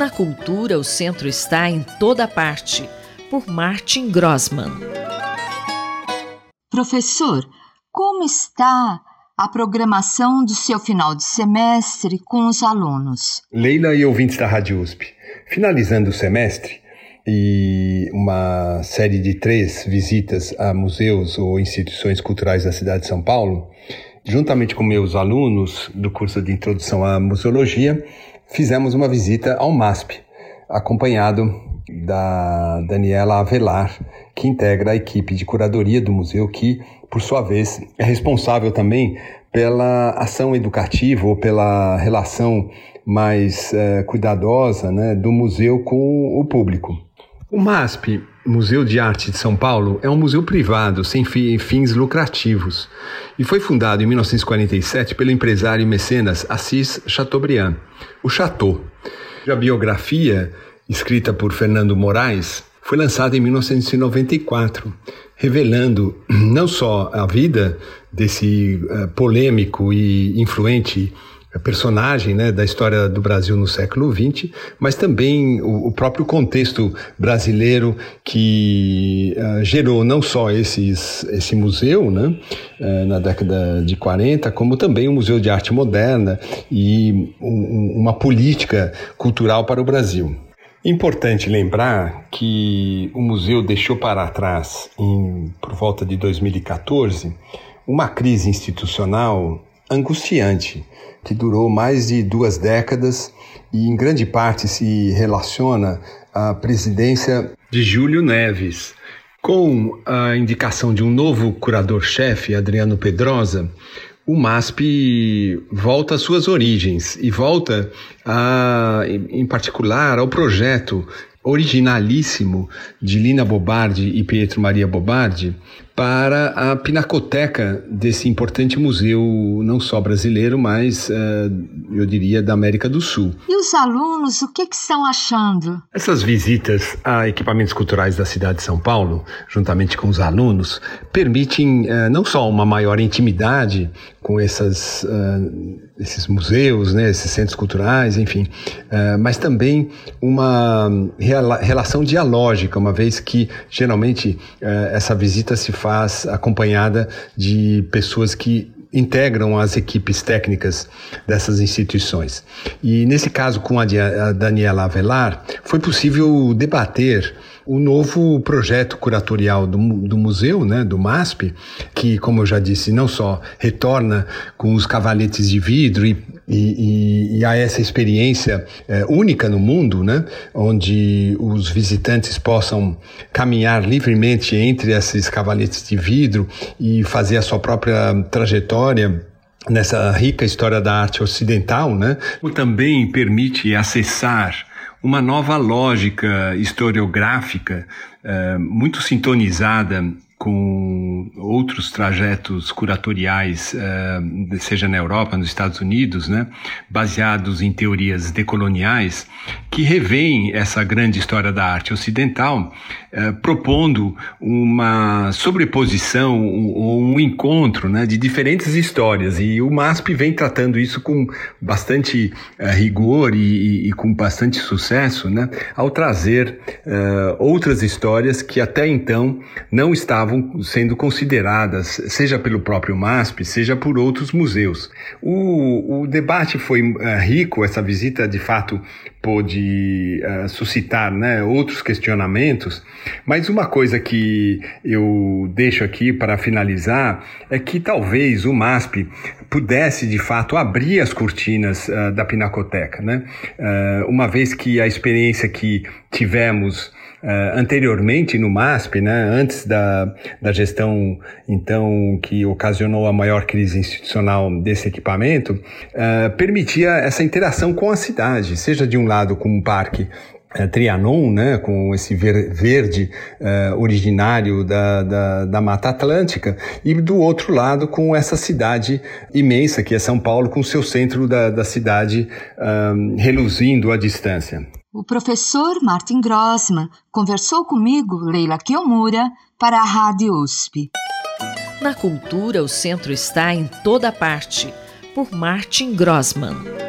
Na cultura, o centro está em toda parte, por Martin Grossman. Professor, como está a programação do seu final de semestre com os alunos? Leila e ouvintes da Rádio USP, finalizando o semestre e uma série de três visitas a museus ou instituições culturais da cidade de São Paulo, juntamente com meus alunos do curso de Introdução à Museologia, fizemos uma visita ao MASP, acompanhado da Daniela Avelar, que integra a equipe de curadoria do museu, que, por sua vez, é responsável também pela ação educativa ou pela relação mais é, cuidadosa né, do museu com o público. O MASP, Museu de Arte de São Paulo, é um museu privado sem fins lucrativos e foi fundado em 1947 pelo empresário e mecenas Assis Chateaubriand, o Chateau. A biografia, escrita por Fernando Moraes, foi lançada em 1994, revelando não só a vida desse uh, polêmico e influente personagem né, da história do Brasil no século XX, mas também o, o próprio contexto brasileiro que uh, gerou não só esses, esse museu né, uh, na década de 40, como também o Museu de Arte Moderna e um, uma política cultural para o Brasil. Importante lembrar que o museu deixou para trás, em, por volta de 2014, uma crise institucional angustiante que durou mais de duas décadas e em grande parte se relaciona à presidência de Júlio Neves. Com a indicação de um novo curador-chefe, Adriano Pedrosa, o MASP volta às suas origens e volta, a, em particular, ao projeto originalíssimo de Lina Bobardi e Pietro Maria Bobardi para a pinacoteca desse importante museu, não só brasileiro, mas uh, eu diria da América do Sul. E os alunos, o que, que estão achando? Essas visitas a equipamentos culturais da cidade de São Paulo, juntamente com os alunos, permitem uh, não só uma maior intimidade com essas, uh, esses museus, né, esses centros culturais, enfim, mas também uma relação dialógica, uma vez que geralmente essa visita se faz acompanhada de pessoas que integram as equipes técnicas dessas instituições. E nesse caso com a Daniela Avelar, foi possível debater o novo projeto curatorial do, do museu, né, do MASP, que, como eu já disse, não só retorna com os cavaletes de vidro e, e, e a essa experiência é, única no mundo, né, onde os visitantes possam caminhar livremente entre esses cavaletes de vidro e fazer a sua própria trajetória nessa rica história da arte ocidental, né? Também permite acessar uma nova lógica historiográfica uh, muito sintonizada com outros trajetos curatoriais, uh, seja na Europa, nos Estados Unidos, né, baseados em teorias decoloniais, que revêem essa grande história da arte ocidental, uh, propondo uma sobreposição ou um, encontro né, de diferentes histórias. E o MASP vem tratando isso com bastante uh, rigor e, e, com bastante sucesso, né, ao trazer outras histórias que até então não estavam estavam sendo consideradas, seja pelo próprio MASP, seja por outros museus. O, o debate foi uh, rico, essa visita de fato pôde uh, suscitar né, outros questionamentos, mas uma coisa que eu deixo aqui para finalizar é que talvez o MASP pudesse de fato abrir as cortinas uh, da Pinacoteca, né? uma vez que a experiência que tivemos Uh, anteriormente no MASP, né, antes da, da gestão então que ocasionou a maior crise institucional desse equipamento, uh, permitia essa interação com a cidade, seja de um lado com um parque uh, Trianon, né, com esse ver, verde uh, originário da, da, da, Mata Atlântica, e do outro lado com essa cidade imensa que é São Paulo, com o seu centro da, da cidade reluzindo à distância. O professor Martin Grossman conversou comigo, Leila Kiomura, para a Rádio USP. Na cultura, o centro está em toda parte, por Martin Grossman.